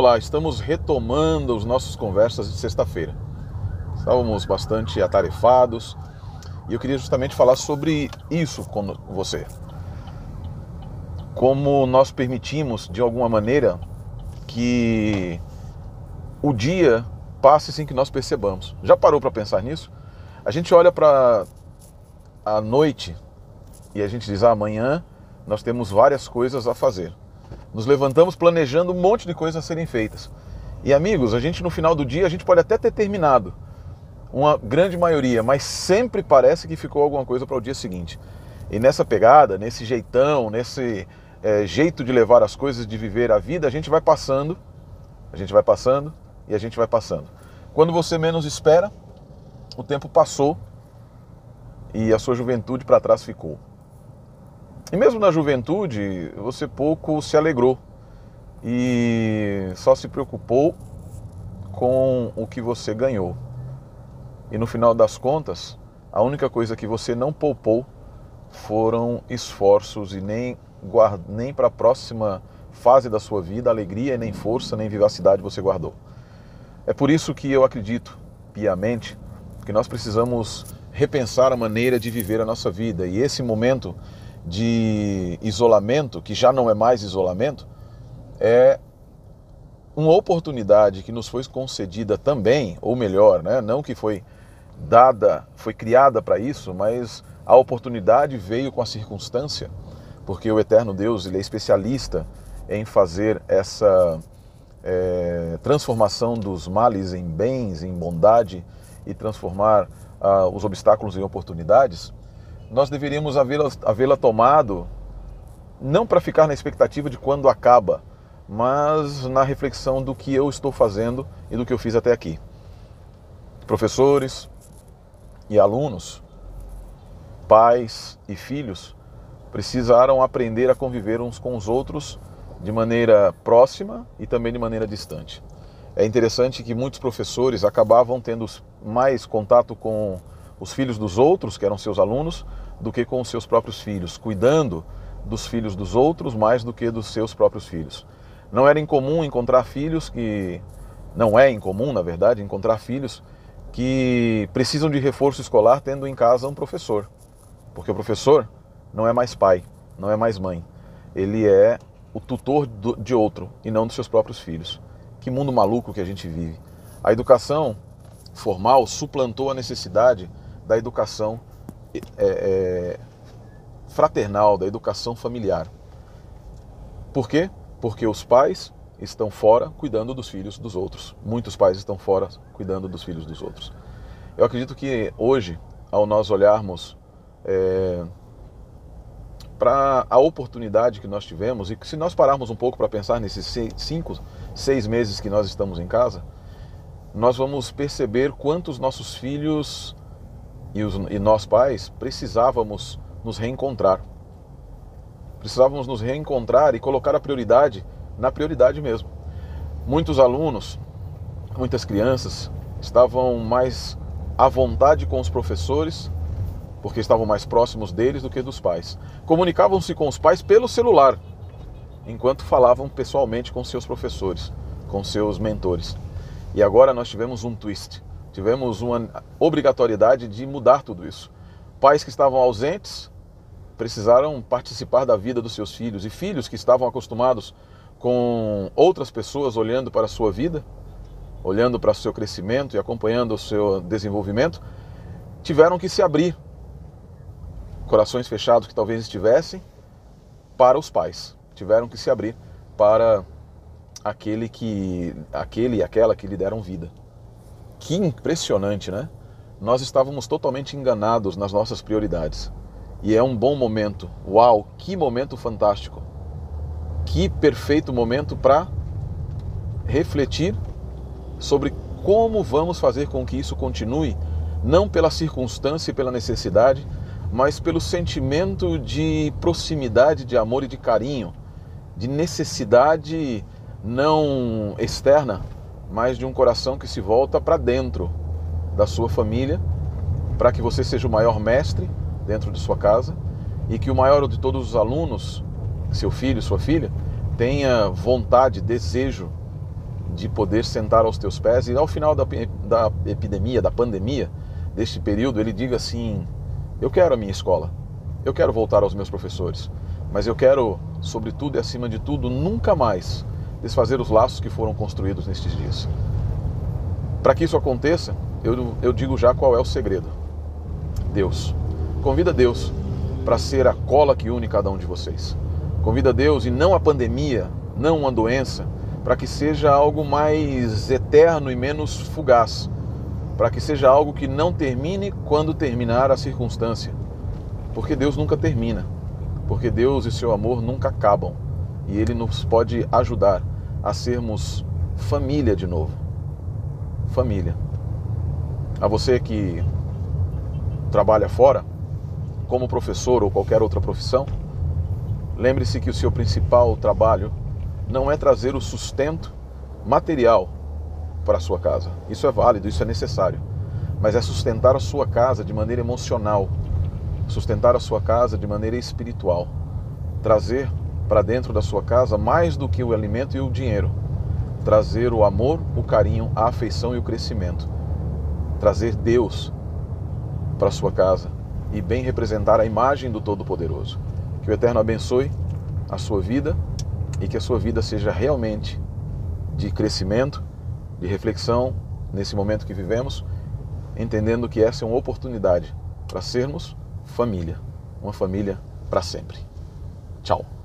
Olá, estamos retomando os nossos conversas de sexta-feira. Estávamos bastante atarefados e eu queria justamente falar sobre isso com você. Como nós permitimos, de alguma maneira, que o dia passe sem que nós percebamos. Já parou para pensar nisso? A gente olha para a noite e a gente diz: ah, amanhã nós temos várias coisas a fazer. Nos levantamos planejando um monte de coisas a serem feitas. E amigos, a gente no final do dia, a gente pode até ter terminado uma grande maioria, mas sempre parece que ficou alguma coisa para o dia seguinte. E nessa pegada, nesse jeitão, nesse é, jeito de levar as coisas, de viver a vida, a gente vai passando, a gente vai passando e a gente vai passando. Quando você menos espera, o tempo passou e a sua juventude para trás ficou. E mesmo na juventude, você pouco se alegrou e só se preocupou com o que você ganhou. E no final das contas, a única coisa que você não poupou foram esforços e nem, nem para a próxima fase da sua vida, alegria, nem força, nem vivacidade você guardou. É por isso que eu acredito piamente que nós precisamos repensar a maneira de viver a nossa vida. E esse momento de isolamento, que já não é mais isolamento, é uma oportunidade que nos foi concedida também, ou melhor, né, não que foi dada, foi criada para isso, mas a oportunidade veio com a circunstância, porque o eterno Deus ele é especialista em fazer essa é, transformação dos males em bens, em bondade e transformar ah, os obstáculos em oportunidades nós deveríamos havê-la havê tomado não para ficar na expectativa de quando acaba, mas na reflexão do que eu estou fazendo e do que eu fiz até aqui. Professores e alunos, pais e filhos precisaram aprender a conviver uns com os outros de maneira próxima e também de maneira distante. É interessante que muitos professores acabavam tendo mais contato com os filhos dos outros, que eram seus alunos, do que com os seus próprios filhos, cuidando dos filhos dos outros mais do que dos seus próprios filhos. Não era incomum encontrar filhos que. Não é incomum, na verdade, encontrar filhos que precisam de reforço escolar tendo em casa um professor. Porque o professor não é mais pai, não é mais mãe. Ele é o tutor de outro e não dos seus próprios filhos. Que mundo maluco que a gente vive. A educação formal suplantou a necessidade da educação é, é, fraternal, da educação familiar. Por quê? Porque os pais estão fora cuidando dos filhos dos outros. Muitos pais estão fora cuidando dos filhos dos outros. Eu acredito que hoje, ao nós olharmos é, para a oportunidade que nós tivemos, e que se nós pararmos um pouco para pensar nesses cinco, seis meses que nós estamos em casa, nós vamos perceber quantos nossos filhos e, os, e nós pais precisávamos nos reencontrar. Precisávamos nos reencontrar e colocar a prioridade na prioridade mesmo. Muitos alunos, muitas crianças estavam mais à vontade com os professores, porque estavam mais próximos deles do que dos pais. Comunicavam-se com os pais pelo celular, enquanto falavam pessoalmente com seus professores, com seus mentores. E agora nós tivemos um twist tivemos uma obrigatoriedade de mudar tudo isso. Pais que estavam ausentes precisaram participar da vida dos seus filhos e filhos que estavam acostumados com outras pessoas olhando para a sua vida, olhando para o seu crescimento e acompanhando o seu desenvolvimento, tiveram que se abrir. Corações fechados que talvez estivessem para os pais, tiveram que se abrir para aquele que aquele e aquela que lhe deram vida. Que impressionante, né? Nós estávamos totalmente enganados nas nossas prioridades. E é um bom momento. Uau, que momento fantástico. Que perfeito momento para refletir sobre como vamos fazer com que isso continue, não pela circunstância e pela necessidade, mas pelo sentimento de proximidade, de amor e de carinho, de necessidade não externa, mas de um coração que se volta para dentro da sua família, para que você seja o maior mestre dentro de sua casa e que o maior de todos os alunos, seu filho, sua filha, tenha vontade, desejo de poder sentar aos teus pés. E ao final da, da epidemia, da pandemia, deste período, ele diga assim: Eu quero a minha escola, eu quero voltar aos meus professores, mas eu quero, sobretudo e acima de tudo, nunca mais desfazer os laços que foram construídos nestes dias. Para que isso aconteça, eu, eu digo já qual é o segredo: Deus. Convida Deus para ser a cola que une cada um de vocês. Convida Deus e não a pandemia, não uma doença, para que seja algo mais eterno e menos fugaz, para que seja algo que não termine quando terminar a circunstância, porque Deus nunca termina, porque Deus e seu amor nunca acabam e Ele nos pode ajudar a sermos família de novo. Família. A você que trabalha fora, como professor ou qualquer outra profissão, lembre-se que o seu principal trabalho não é trazer o sustento material para a sua casa. Isso é válido, isso é necessário. Mas é sustentar a sua casa de maneira emocional, sustentar a sua casa de maneira espiritual, trazer para dentro da sua casa mais do que o alimento e o dinheiro, trazer o amor, o carinho, a afeição e o crescimento, trazer Deus para sua casa e bem representar a imagem do Todo-Poderoso. Que o Eterno abençoe a sua vida e que a sua vida seja realmente de crescimento, de reflexão nesse momento que vivemos, entendendo que essa é uma oportunidade para sermos família, uma família para sempre. Tchau.